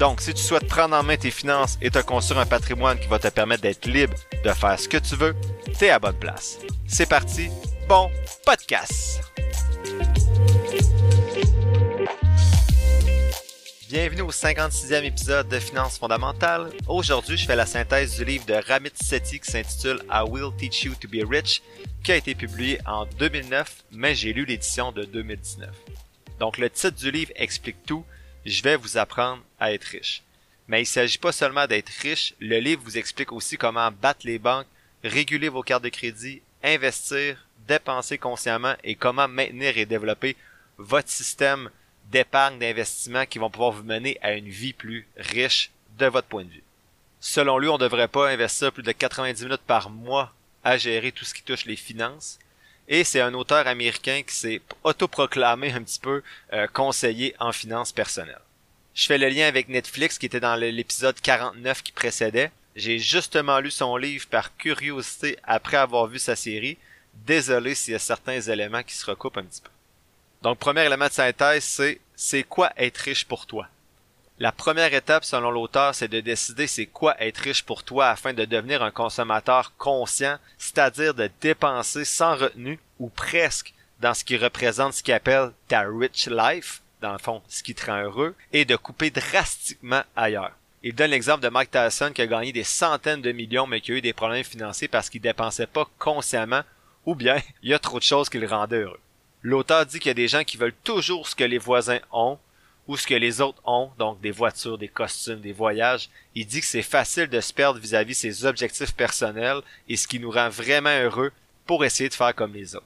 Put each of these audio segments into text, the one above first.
Donc, si tu souhaites prendre en main tes finances et te construire un patrimoine qui va te permettre d'être libre de faire ce que tu veux, t'es à bonne place. C'est parti, bon podcast! Bienvenue au 56e épisode de Finances fondamentales. Aujourd'hui, je fais la synthèse du livre de Ramit Sethi qui s'intitule I Will Teach You to Be Rich, qui a été publié en 2009, mais j'ai lu l'édition de 2019. Donc le titre du livre explique tout, je vais vous apprendre à être riche. Mais il s'agit pas seulement d'être riche, le livre vous explique aussi comment battre les banques, réguler vos cartes de crédit, investir, dépenser consciemment et comment maintenir et développer votre système d'épargne, d'investissement qui vont pouvoir vous mener à une vie plus riche de votre point de vue. Selon lui, on ne devrait pas investir plus de 90 minutes par mois à gérer tout ce qui touche les finances. Et c'est un auteur américain qui s'est autoproclamé un petit peu euh, conseiller en finances personnelles. Je fais le lien avec Netflix qui était dans l'épisode 49 qui précédait. J'ai justement lu son livre par curiosité après avoir vu sa série. Désolé s'il y a certains éléments qui se recoupent un petit peu. Donc, premier élément de synthèse, c'est c'est quoi être riche pour toi? La première étape, selon l'auteur, c'est de décider c'est quoi être riche pour toi afin de devenir un consommateur conscient, c'est-à-dire de dépenser sans retenue ou presque dans ce qui représente ce qu'il appelle ta rich life, dans le fond, ce qui te rend heureux, et de couper drastiquement ailleurs. Il donne l'exemple de Mike Tyson qui a gagné des centaines de millions mais qui a eu des problèmes financiers parce qu'il dépensait pas consciemment ou bien il y a trop de choses qui le rendaient heureux. L'auteur dit qu'il y a des gens qui veulent toujours ce que les voisins ont ou ce que les autres ont, donc des voitures, des costumes, des voyages. Il dit que c'est facile de se perdre vis-à-vis ses objectifs personnels et ce qui nous rend vraiment heureux pour essayer de faire comme les autres.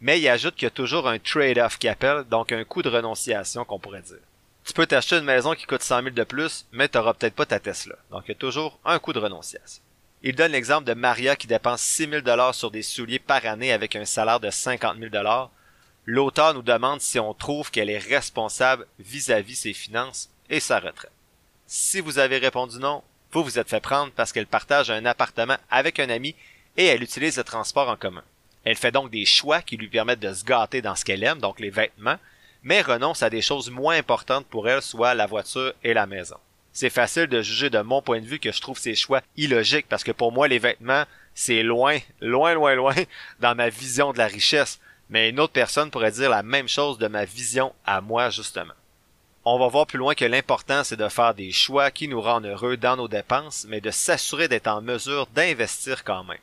Mais il ajoute qu'il y a toujours un trade-off qui appelle, donc un coût de renonciation qu'on pourrait dire. Tu peux t'acheter une maison qui coûte 100 000 de plus, mais tu n'auras peut-être pas ta Tesla. Donc il y a toujours un coût de renonciation. Il donne l'exemple de Maria qui dépense 6 000 dollars sur des souliers par année avec un salaire de 50 000 dollars l'auteur nous demande si on trouve qu'elle est responsable vis-à-vis ses finances et sa retraite. Si vous avez répondu non, vous vous êtes fait prendre parce qu'elle partage un appartement avec un ami et elle utilise le transport en commun. Elle fait donc des choix qui lui permettent de se gâter dans ce qu'elle aime, donc les vêtements, mais renonce à des choses moins importantes pour elle, soit la voiture et la maison. C'est facile de juger de mon point de vue que je trouve ces choix illogiques parce que pour moi les vêtements, c'est loin, loin, loin, loin dans ma vision de la richesse mais une autre personne pourrait dire la même chose de ma vision à moi justement. On va voir plus loin que l'important c'est de faire des choix qui nous rendent heureux dans nos dépenses, mais de s'assurer d'être en mesure d'investir quand même.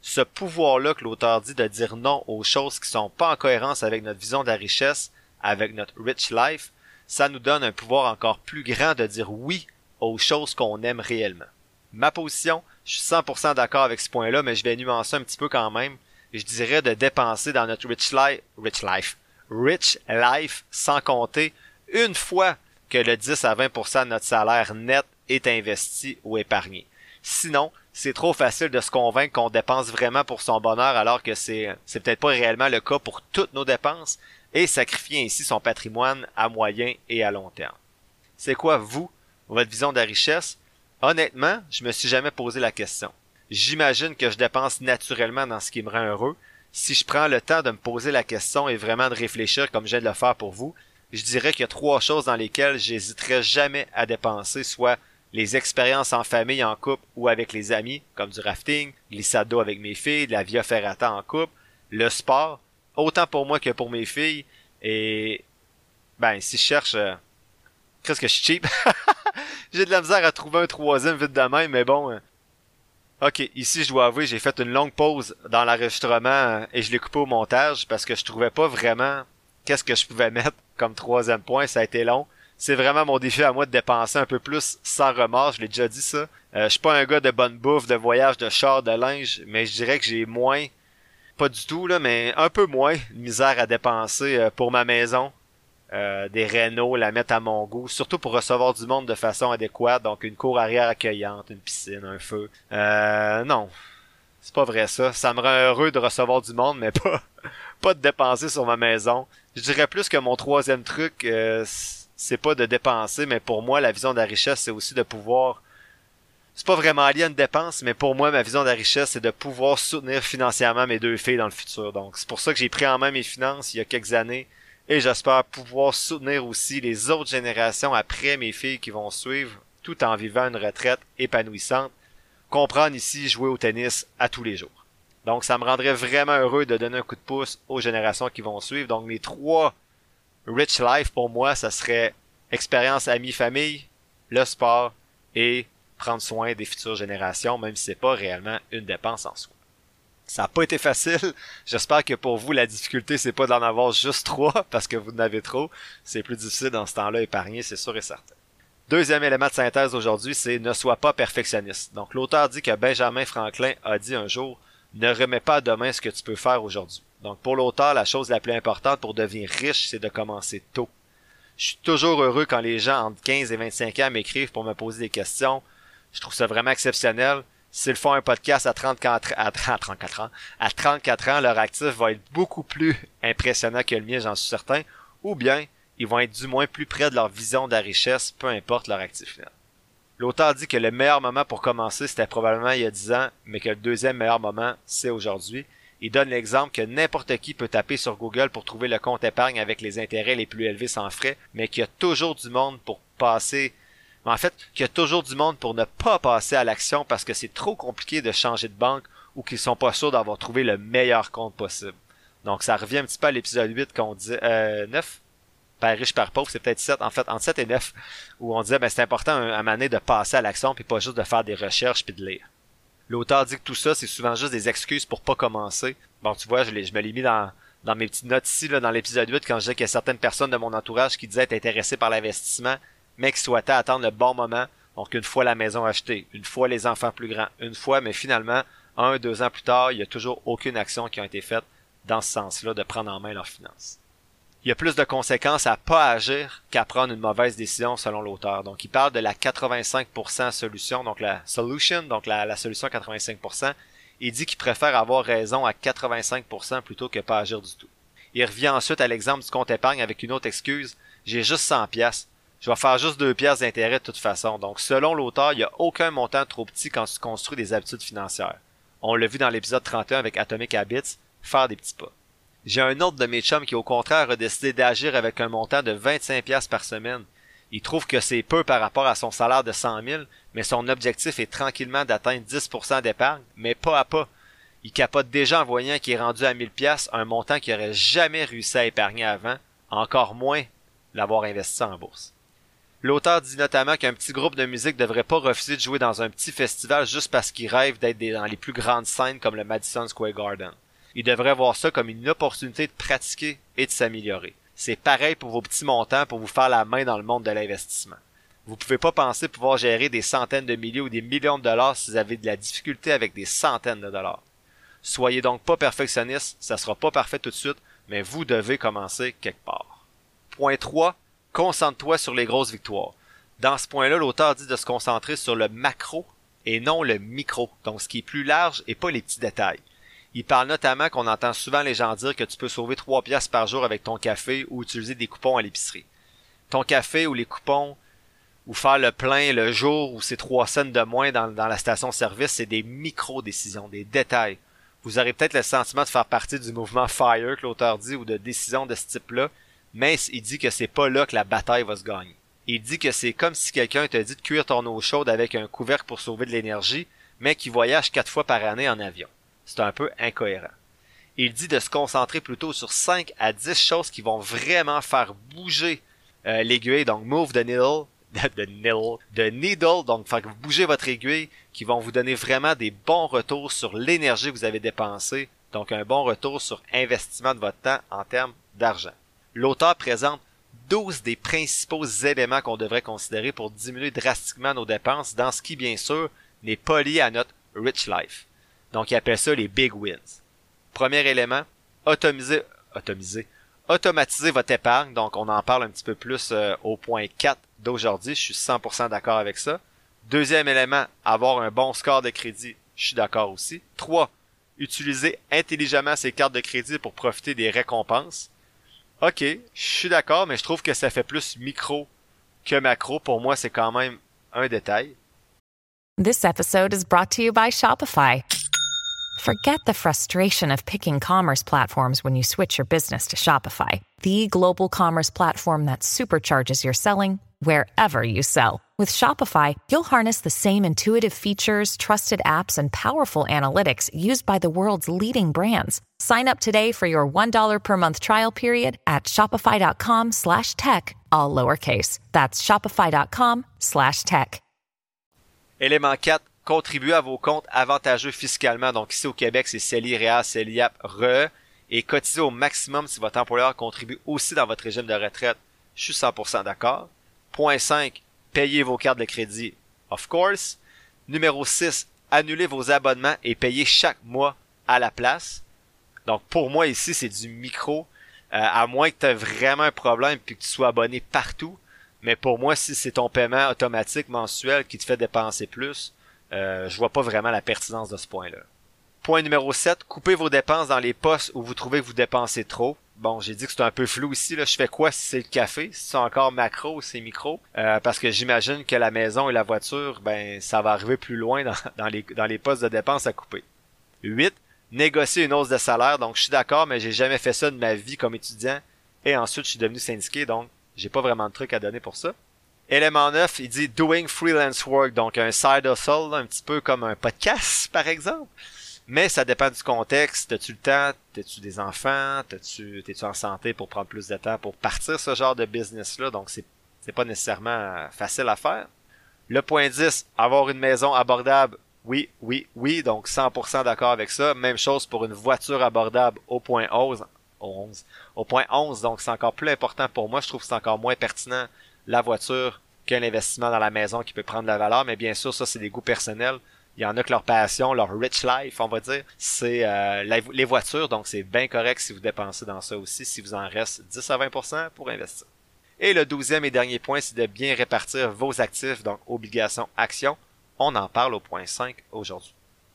Ce pouvoir-là que l'auteur dit de dire non aux choses qui sont pas en cohérence avec notre vision de la richesse, avec notre rich life, ça nous donne un pouvoir encore plus grand de dire oui aux choses qu'on aime réellement. Ma position, je suis 100% d'accord avec ce point-là, mais je vais nuancer un petit peu quand même je dirais de dépenser dans notre rich life, rich life, rich life sans compter une fois que le 10 à 20% de notre salaire net est investi ou épargné. Sinon, c'est trop facile de se convaincre qu'on dépense vraiment pour son bonheur alors que c'est, c'est peut-être pas réellement le cas pour toutes nos dépenses et sacrifier ainsi son patrimoine à moyen et à long terme. C'est quoi, vous, votre vision de la richesse? Honnêtement, je me suis jamais posé la question j'imagine que je dépense naturellement dans ce qui me rend heureux. Si je prends le temps de me poser la question et vraiment de réfléchir comme viens de le faire pour vous, je dirais qu'il y a trois choses dans lesquelles j'hésiterai jamais à dépenser, soit les expériences en famille, en couple ou avec les amis, comme du rafting, glissade d'eau avec mes filles, de la via ferrata en couple, le sport, autant pour moi que pour mes filles, et ben si je cherche euh, qu'est-ce que je suis cheap. J'ai de la misère à trouver un troisième vite de mais bon, euh, Ok, ici je dois avouer, j'ai fait une longue pause dans l'enregistrement euh, et je l'ai coupé au montage parce que je trouvais pas vraiment qu'est-ce que je pouvais mettre comme troisième point, ça a été long. C'est vraiment mon défi à moi de dépenser un peu plus sans remords, je l'ai déjà dit ça. Euh, je suis pas un gars de bonne bouffe, de voyage, de char, de linge, mais je dirais que j'ai moins, pas du tout là, mais un peu moins de misère à dépenser euh, pour ma maison euh, des rénaux, la mettre à mon goût, surtout pour recevoir du monde de façon adéquate, donc une cour arrière accueillante, une piscine, un feu. Euh, non, c'est pas vrai ça. Ça me rend heureux de recevoir du monde, mais pas de dépenser sur ma maison. Je dirais plus que mon troisième truc, euh, c'est pas de dépenser, mais pour moi, la vision de la richesse, c'est aussi de pouvoir c'est pas vraiment lié à une dépense, mais pour moi, ma vision de la richesse, c'est de pouvoir soutenir financièrement mes deux filles dans le futur. Donc, c'est pour ça que j'ai pris en main mes finances il y a quelques années et j'espère pouvoir soutenir aussi les autres générations après mes filles qui vont suivre tout en vivant une retraite épanouissante. Comprendre ici jouer au tennis à tous les jours. Donc, ça me rendrait vraiment heureux de donner un coup de pouce aux générations qui vont suivre. Donc, mes trois Rich Life pour moi, ça serait expérience amie-famille, le sport et prendre soin des futures générations, même si c'est pas réellement une dépense en soi. Ça n'a pas été facile. J'espère que pour vous, la difficulté, c'est pas d'en avoir juste trois, parce que vous en avez trop. C'est plus difficile dans ce temps-là épargner, c'est sûr et certain. Deuxième élément de synthèse aujourd'hui, c'est ne sois pas perfectionniste. Donc l'auteur dit que Benjamin Franklin a dit un jour, ne remets pas à demain ce que tu peux faire aujourd'hui. Donc pour l'auteur, la chose la plus importante pour devenir riche, c'est de commencer tôt. Je suis toujours heureux quand les gens entre 15 et 25 ans m'écrivent pour me poser des questions. Je trouve ça vraiment exceptionnel. S'ils font un podcast à 34, à 34 ans, à 34 ans, leur actif va être beaucoup plus impressionnant que le mien, j'en suis certain. Ou bien, ils vont être du moins plus près de leur vision de la richesse, peu importe leur actif. L'auteur dit que le meilleur moment pour commencer, c'était probablement il y a 10 ans, mais que le deuxième meilleur moment, c'est aujourd'hui. Il donne l'exemple que n'importe qui peut taper sur Google pour trouver le compte épargne avec les intérêts les plus élevés sans frais, mais qu'il y a toujours du monde pour passer en fait, qu'il y a toujours du monde pour ne pas passer à l'action parce que c'est trop compliqué de changer de banque ou qu'ils sont pas sûrs d'avoir trouvé le meilleur compte possible. Donc ça revient un petit peu à l'épisode 8 qu'on dit euh, 9 Père riche, père pauvre, c'est peut-être 7, en fait, entre 7 et 9, où on disait, ben, c'est important à un moment de passer à l'action, puis pas juste de faire des recherches puis de lire. L'auteur dit que tout ça, c'est souvent juste des excuses pour pas commencer. Bon, tu vois, je, me l'ai mis dans, mes petites notes ici, dans l'épisode 8, quand je disais qu'il y a certaines personnes de mon entourage qui disaient être intéressées par l'investissement, mais qui souhaitait attendre le bon moment. Donc une fois la maison achetée, une fois les enfants plus grands, une fois, mais finalement, un, deux ans plus tard, il n'y a toujours aucune action qui a été faite dans ce sens-là de prendre en main leurs finances. Il y a plus de conséquences à pas agir qu'à prendre une mauvaise décision selon l'auteur. Donc il parle de la 85% solution, donc la solution, donc la, la solution 85%. Il dit qu'il préfère avoir raison à 85% plutôt que pas agir du tout. Il revient ensuite à l'exemple du compte épargne avec une autre excuse. J'ai juste 100 pièces je vais faire juste deux pièces d'intérêt de toute façon. Donc, selon l'auteur, il n'y a aucun montant trop petit quand tu construis des habitudes financières. On l'a vu dans l'épisode 31 avec Atomic Habits, faire des petits pas. J'ai un autre de mes chums qui, au contraire, a décidé d'agir avec un montant de 25 pièces par semaine. Il trouve que c'est peu par rapport à son salaire de 100 000, mais son objectif est tranquillement d'atteindre 10% d'épargne, mais pas à pas. Il capote déjà en voyant qu'il est rendu à 1000 pièces, un montant qu'il aurait jamais réussi à épargner avant, encore moins l'avoir investi en bourse. L'auteur dit notamment qu'un petit groupe de musique devrait pas refuser de jouer dans un petit festival juste parce qu'il rêve d'être dans les plus grandes scènes comme le Madison Square Garden. Il devrait voir ça comme une opportunité de pratiquer et de s'améliorer. C'est pareil pour vos petits montants pour vous faire la main dans le monde de l'investissement. Vous pouvez pas penser pouvoir gérer des centaines de milliers ou des millions de dollars si vous avez de la difficulté avec des centaines de dollars. Soyez donc pas perfectionniste, ça sera pas parfait tout de suite, mais vous devez commencer quelque part. Point 3 concentre-toi sur les grosses victoires. Dans ce point-là, l'auteur dit de se concentrer sur le macro et non le micro, donc ce qui est plus large et pas les petits détails. Il parle notamment qu'on entend souvent les gens dire que tu peux sauver 3 piastres par jour avec ton café ou utiliser des coupons à l'épicerie. Ton café ou les coupons ou faire le plein le jour ou c'est 3 cents de moins dans, dans la station-service, c'est des micro-décisions, des détails. Vous aurez peut-être le sentiment de faire partie du mouvement FIRE que l'auteur dit ou de décisions de ce type-là, mais il dit que c'est pas là que la bataille va se gagner. Il dit que c'est comme si quelqu'un te dit de cuire ton eau chaude avec un couvercle pour sauver de l'énergie, mais qui voyage quatre fois par année en avion. C'est un peu incohérent. Il dit de se concentrer plutôt sur 5 à 10 choses qui vont vraiment faire bouger euh, l'aiguille, donc move the needle, de needle, de needle, donc faire bouger votre aiguille, qui vont vous donner vraiment des bons retours sur l'énergie que vous avez dépensée, donc un bon retour sur investissement de votre temps en termes d'argent l'auteur présente 12 des principaux éléments qu'on devrait considérer pour diminuer drastiquement nos dépenses dans ce qui, bien sûr, n'est pas lié à notre rich life. Donc, il appelle ça les big wins. Premier élément, automatiser votre épargne, donc on en parle un petit peu plus euh, au point 4 d'aujourd'hui, je suis 100% d'accord avec ça. Deuxième élément, avoir un bon score de crédit, je suis d'accord aussi. 3. Utiliser intelligemment ses cartes de crédit pour profiter des récompenses. Ok, je suis d'accord, mais je trouve que ça fait plus micro que macro. Pour moi, c'est quand même un détail. This episode is brought to you by Shopify. Forget the frustration of picking commerce platforms when you switch your business to Shopify, the global commerce platform that supercharges your selling wherever you sell. With Shopify, you'll harness the same intuitive features, trusted apps, and powerful analytics used by the world's leading brands. Sign up today for your $1 per month trial period at shopify.com slash tech, all lowercase. That's shopify.com slash tech. Élément 4, contribuez à vos comptes avantageux fiscalement. Donc ici au Québec, c'est CELI, REA, CELIAP, RE. Et cotisez au maximum si votre employeur contribue aussi dans votre régime de retraite. Je suis 100% d'accord. Point 5, payez vos cartes de crédit, of course. Numéro 6, annulez vos abonnements et payez chaque mois à la place. Donc pour moi ici, c'est du micro. Euh, à moins que tu aies vraiment un problème puis que tu sois abonné partout. Mais pour moi, si c'est ton paiement automatique mensuel qui te fait dépenser plus, euh, je vois pas vraiment la pertinence de ce point-là. Point numéro 7, coupez vos dépenses dans les postes où vous trouvez que vous dépensez trop. Bon, j'ai dit que c'est un peu flou ici. Là. Je fais quoi si c'est le café? Si c'est encore macro ou c'est micro? Euh, parce que j'imagine que la maison et la voiture, ben ça va arriver plus loin dans, les, dans les postes de dépenses à couper. 8. Négocier une hausse de salaire. Donc je suis d'accord, mais j'ai jamais fait ça de ma vie comme étudiant. Et ensuite, je suis devenu syndiqué, donc j'ai pas vraiment de truc à donner pour ça. Élément 9, il dit doing freelance work, donc un side hustle, un petit peu comme un podcast, par exemple. Mais ça dépend du contexte. T'as-tu le temps? T'as-tu des enfants? T'as-tu, t'es-tu en santé pour prendre plus de temps pour partir ce genre de business-là? Donc, c'est, c'est pas nécessairement facile à faire. Le point 10, avoir une maison abordable. Oui, oui, oui. Donc, 100% d'accord avec ça. Même chose pour une voiture abordable au point 11. 11. Au point 11, donc c'est encore plus important pour moi. Je trouve que c'est encore moins pertinent la voiture qu'un investissement dans la maison qui peut prendre la valeur. Mais bien sûr, ça, c'est des goûts personnels. Il y en a que leur passion, leur rich life, on va dire, c'est euh, les voitures. Donc, c'est bien correct si vous dépensez dans ça aussi, si vous en reste 10 à 20% pour investir. Et le douzième et dernier point, c'est de bien répartir vos actifs, donc obligations, actions. On en parle au point 5 aujourd'hui.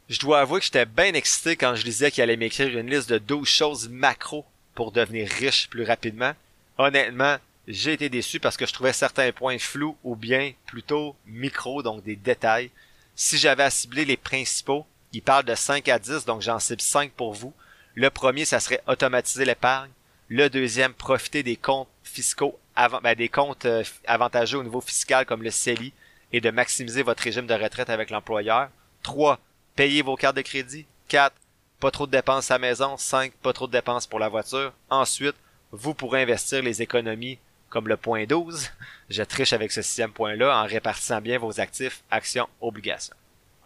Je dois avouer que j'étais bien excité quand je disais qu'il allait m'écrire une liste de 12 choses macro pour devenir riche plus rapidement. Honnêtement, j'ai été déçu parce que je trouvais certains points flous ou bien plutôt micro, donc des détails. Si j'avais à cibler les principaux, il parle de 5 à 10, donc j'en cible 5 pour vous. Le premier, ça serait automatiser l'épargne. Le deuxième, profiter des comptes fiscaux, avant, ben, des comptes euh, avantageux au niveau fiscal comme le CELI et de maximiser votre régime de retraite avec l'employeur. 3. Payer vos cartes de crédit. 4. Pas trop de dépenses à la maison. 5. Pas trop de dépenses pour la voiture. Ensuite, vous pourrez investir les économies comme le point 12. Je triche avec ce sixième point-là en répartissant bien vos actifs, actions, obligations.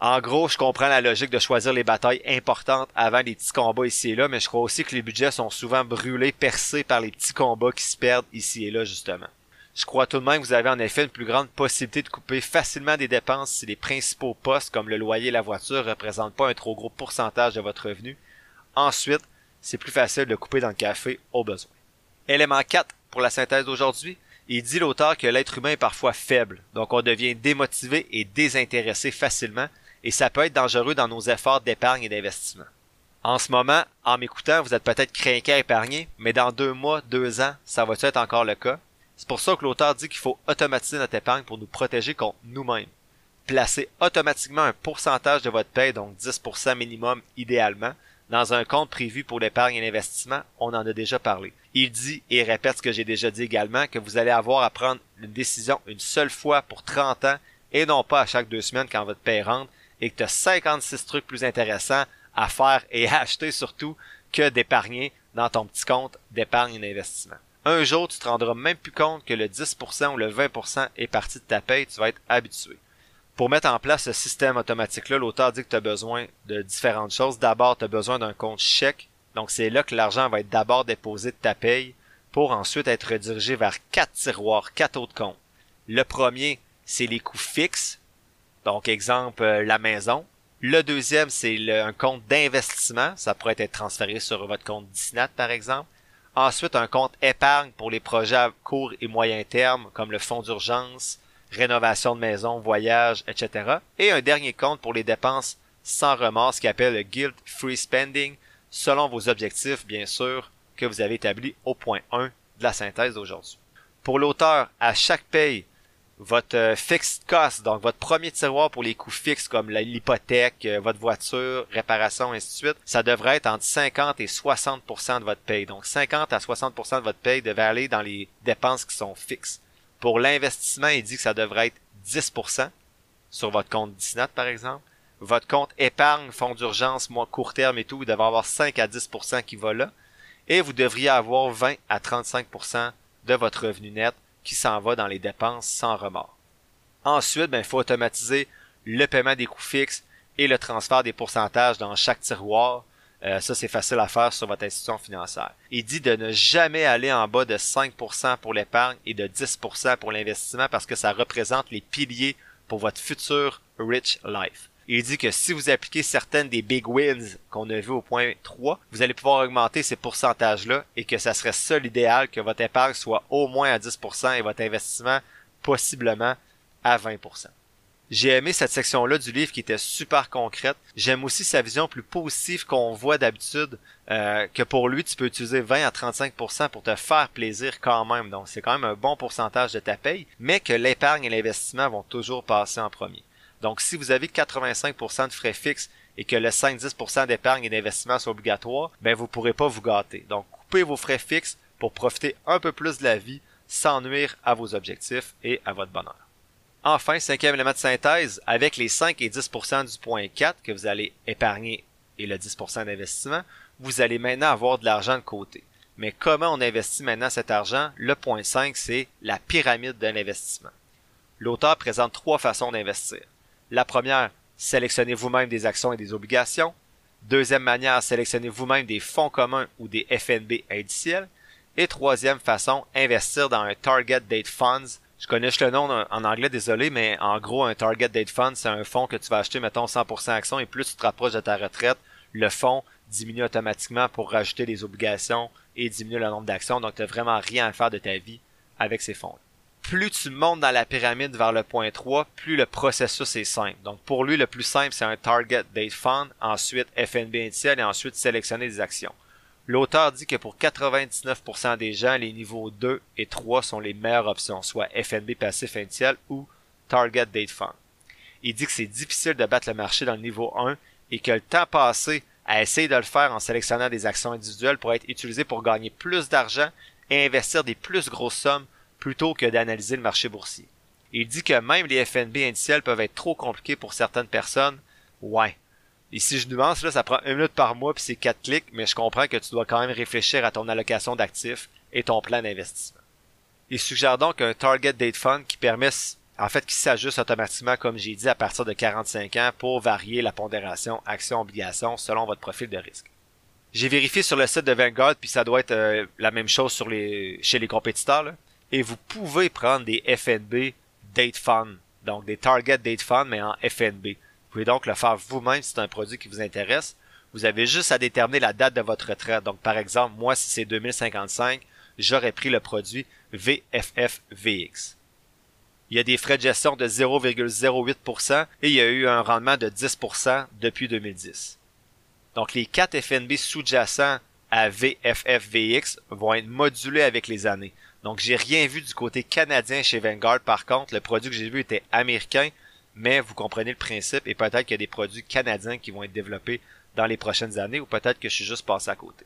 En gros, je comprends la logique de choisir les batailles importantes avant les petits combats ici et là, mais je crois aussi que les budgets sont souvent brûlés, percés par les petits combats qui se perdent ici et là, justement. Je crois tout de même que vous avez en effet une plus grande possibilité de couper facilement des dépenses si les principaux postes comme le loyer et la voiture représentent pas un trop gros pourcentage de votre revenu. Ensuite, c'est plus facile de couper dans le café au besoin. Élément 4 pour la synthèse d'aujourd'hui. Il dit l'auteur que l'être humain est parfois faible, donc on devient démotivé et désintéressé facilement, et ça peut être dangereux dans nos efforts d'épargne et d'investissement. En ce moment, en m'écoutant, vous êtes peut-être craqué à épargner, mais dans deux mois, deux ans, ça va être encore le cas? C'est pour ça que l'auteur dit qu'il faut automatiser notre épargne pour nous protéger contre nous-mêmes. Placez automatiquement un pourcentage de votre paie, donc 10% minimum idéalement, dans un compte prévu pour l'épargne et l'investissement, on en a déjà parlé. Il dit et répète ce que j'ai déjà dit également, que vous allez avoir à prendre une décision une seule fois pour 30 ans et non pas à chaque deux semaines quand votre paie rentre et que tu as 56 trucs plus intéressants à faire et à acheter surtout que d'épargner dans ton petit compte d'épargne et d'investissement. Un jour, tu te rendras même plus compte que le 10% ou le 20% est parti de ta paie, tu vas être habitué. Pour mettre en place ce système automatique-là, l'auteur dit que tu as besoin de différentes choses. D'abord, tu as besoin d'un compte chèque. Donc, c'est là que l'argent va être d'abord déposé de ta paye pour ensuite être redirigé vers quatre tiroirs, quatre autres comptes. Le premier, c'est les coûts fixes. Donc, exemple, euh, la maison. Le deuxième, c'est un compte d'investissement. Ça pourrait être transféré sur votre compte Disnat, par exemple. Ensuite, un compte épargne pour les projets à court et moyen terme, comme le fonds d'urgence, rénovation de maison, voyage, etc. Et un dernier compte pour les dépenses sans remords, qui appelle le Guilt Free Spending, selon vos objectifs, bien sûr, que vous avez établis au point 1 de la synthèse d'aujourd'hui. Pour l'auteur, à chaque paye, votre euh, fixed cost, donc votre premier tiroir pour les coûts fixes comme l'hypothèque, euh, votre voiture, réparation, ainsi de suite, ça devrait être entre 50 et 60% de votre paye. Donc 50 à 60% de votre paye devrait aller dans les dépenses qui sont fixes. Pour l'investissement, il dit que ça devrait être 10% sur votre compte Disney, par exemple. Votre compte épargne, fonds d'urgence, mois court terme et tout, vous devez avoir 5 à 10% qui va là. Et vous devriez avoir 20 à 35% de votre revenu net qui s'en va dans les dépenses sans remords. Ensuite, ben, il faut automatiser le paiement des coûts fixes et le transfert des pourcentages dans chaque tiroir. Euh, ça, c'est facile à faire sur votre institution financière. Il dit de ne jamais aller en bas de 5% pour l'épargne et de 10% pour l'investissement parce que ça représente les piliers pour votre futur rich life. Il dit que si vous appliquez certaines des big wins qu'on a vu au point 3, vous allez pouvoir augmenter ces pourcentages-là et que ça serait ça l'idéal que votre épargne soit au moins à 10% et votre investissement possiblement à 20%. J'ai aimé cette section-là du livre qui était super concrète. J'aime aussi sa vision plus positive qu'on voit d'habitude, euh, que pour lui, tu peux utiliser 20 à 35% pour te faire plaisir quand même. Donc, c'est quand même un bon pourcentage de ta paye, mais que l'épargne et l'investissement vont toujours passer en premier. Donc, si vous avez 85% de frais fixes et que le 5-10% d'épargne et d'investissement sont obligatoires, ben vous pourrez pas vous gâter. Donc, coupez vos frais fixes pour profiter un peu plus de la vie sans nuire à vos objectifs et à votre bonheur. Enfin, cinquième élément de synthèse, avec les 5 et 10% du point 4 que vous allez épargner et le 10% d'investissement, vous allez maintenant avoir de l'argent de côté. Mais comment on investit maintenant cet argent? Le point 5, c'est la pyramide de l'investissement. L'auteur présente trois façons d'investir. La première, sélectionnez vous-même des actions et des obligations. Deuxième manière, sélectionnez vous-même des fonds communs ou des FNB indiciels. Et troisième façon, investir dans un Target Date Funds. Je connais le nom en anglais, désolé, mais en gros, un Target Date Fund, c'est un fonds que tu vas acheter, mettons, 100% actions et plus tu te rapproches de ta retraite, le fonds diminue automatiquement pour rajouter des obligations et diminuer le nombre d'actions. Donc, tu n'as vraiment rien à faire de ta vie avec ces fonds plus tu montes dans la pyramide vers le point 3, plus le processus est simple. Donc pour lui, le plus simple, c'est un target date fund, ensuite FNB initial et ensuite sélectionner des actions. L'auteur dit que pour 99% des gens, les niveaux 2 et 3 sont les meilleures options, soit FNB passif initial ou target date fund. Il dit que c'est difficile de battre le marché dans le niveau 1 et que le temps passé à essayer de le faire en sélectionnant des actions individuelles pourrait être utilisé pour gagner plus d'argent et investir des plus grosses sommes plutôt que d'analyser le marché boursier. Il dit que même les FNB indiciels peuvent être trop compliqués pour certaines personnes. Ouais. Et si je nuance, ça prend une minute par mois puis c'est quatre clics, mais je comprends que tu dois quand même réfléchir à ton allocation d'actifs et ton plan d'investissement. Il suggère donc un Target Date Fund qui permet, en fait, qui s'ajuste automatiquement, comme j'ai dit, à partir de 45 ans pour varier la pondération action-obligation selon votre profil de risque. J'ai vérifié sur le site de Vanguard, puis ça doit être euh, la même chose chez les compétiteurs. Et vous pouvez prendre des FNB Date Fund, donc des Target Date Fund, mais en FNB. Vous pouvez donc le faire vous-même si c'est un produit qui vous intéresse. Vous avez juste à déterminer la date de votre retraite. Donc, par exemple, moi, si c'est 2055, j'aurais pris le produit VFFVX. Il y a des frais de gestion de 0,08% et il y a eu un rendement de 10% depuis 2010. Donc, les 4 FNB sous-jacents à VFFVX vont être modulés avec les années. Donc, j'ai rien vu du côté canadien chez Vanguard. Par contre, le produit que j'ai vu était américain, mais vous comprenez le principe et peut-être qu'il y a des produits canadiens qui vont être développés dans les prochaines années ou peut-être que je suis juste passé à côté.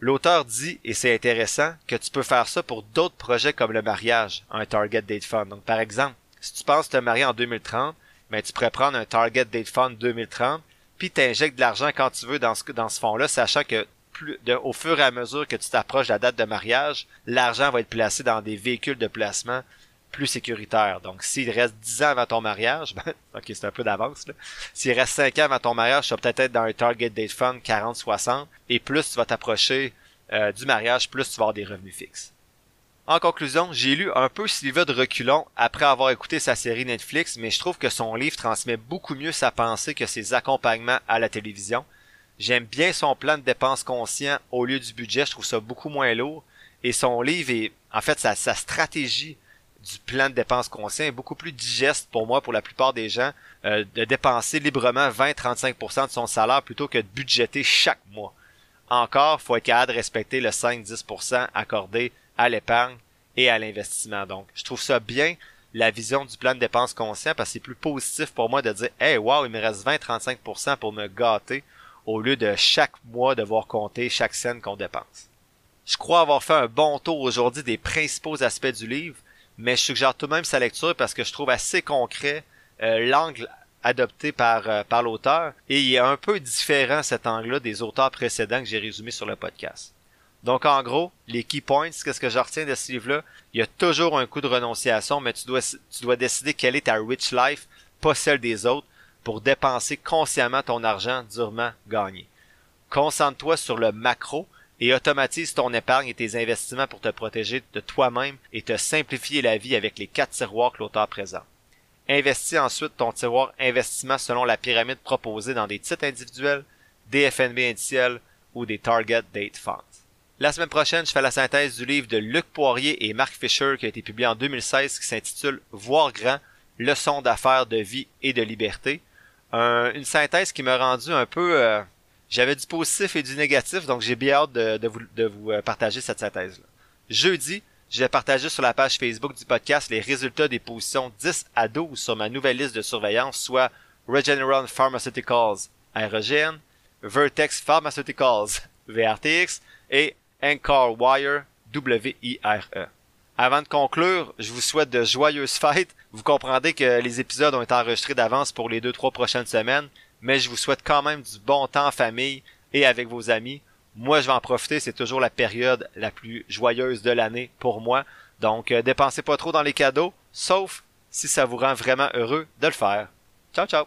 L'auteur dit, et c'est intéressant, que tu peux faire ça pour d'autres projets comme le mariage, un Target Date Fund. Donc, par exemple, si tu penses te marier en 2030, ben, tu pourrais prendre un Target Date Fund 2030, puis t'injectes de l'argent quand tu veux dans ce, dans ce fonds-là, sachant que au fur et à mesure que tu t'approches de la date de mariage, l'argent va être placé dans des véhicules de placement plus sécuritaires. Donc, s'il reste 10 ans avant ton mariage, ben, ok, c'est un peu d'avance, S'il reste 5 ans avant ton mariage, tu vas peut-être être dans un target date fund 40-60, et plus tu vas t'approcher euh, du mariage, plus tu vas avoir des revenus fixes. En conclusion, j'ai lu un peu Sylvain de reculons après avoir écouté sa série Netflix, mais je trouve que son livre transmet beaucoup mieux sa pensée que ses accompagnements à la télévision. J'aime bien son plan de dépenses conscient au lieu du budget, je trouve ça beaucoup moins lourd. Et son livre est, en fait, sa, stratégie du plan de dépenses conscient est beaucoup plus digeste pour moi, pour la plupart des gens, euh, de dépenser librement 20-35% de son salaire plutôt que de budgéter chaque mois. Encore, faut être capable de respecter le 5-10% accordé à l'épargne et à l'investissement. Donc, je trouve ça bien la vision du plan de dépenses conscient parce que c'est plus positif pour moi de dire Hey wow, il me reste 20-35% pour me gâter au lieu de chaque mois devoir compter chaque scène qu'on dépense. Je crois avoir fait un bon tour aujourd'hui des principaux aspects du livre, mais je suggère tout de même sa lecture parce que je trouve assez concret euh, l'angle adopté par, euh, par l'auteur et il est un peu différent cet angle-là des auteurs précédents que j'ai résumés sur le podcast. Donc en gros, les key points, qu'est-ce que je retiens de ce livre-là? Il y a toujours un coup de renonciation, mais tu dois, tu dois décider quelle est ta rich life, pas celle des autres, pour dépenser consciemment ton argent durement gagné. Concentre-toi sur le macro et automatise ton épargne et tes investissements pour te protéger de toi-même et te simplifier la vie avec les quatre tiroirs que l'auteur présente. Investis ensuite ton tiroir investissement selon la pyramide proposée dans des titres individuels, des FNB indiciels ou des Target Date Funds. La semaine prochaine, je fais la synthèse du livre de Luc Poirier et Marc Fisher qui a été publié en 2016 qui s'intitule Voir grand, leçons d'affaires, de vie et de liberté. Une synthèse qui m'a rendu un peu... Euh, j'avais du positif et du négatif, donc j'ai bien hâte de, vous, de vous euh, partager cette synthèse-là. Jeudi, je vais partager sur la page Facebook du podcast les résultats des positions 10 à 12 sur ma nouvelle liste de surveillance, soit Regeneron Pharmaceuticals, REGN, Vertex Pharmaceuticals, VRTX, et Encore Wire, W-I-R-E. Avant de conclure, je vous souhaite de joyeuses fêtes. Vous comprendrez que les épisodes ont été enregistrés d'avance pour les deux trois prochaines semaines, mais je vous souhaite quand même du bon temps en famille et avec vos amis. Moi, je vais en profiter, c'est toujours la période la plus joyeuse de l'année pour moi. Donc, euh, dépensez pas trop dans les cadeaux, sauf si ça vous rend vraiment heureux de le faire. Ciao, ciao!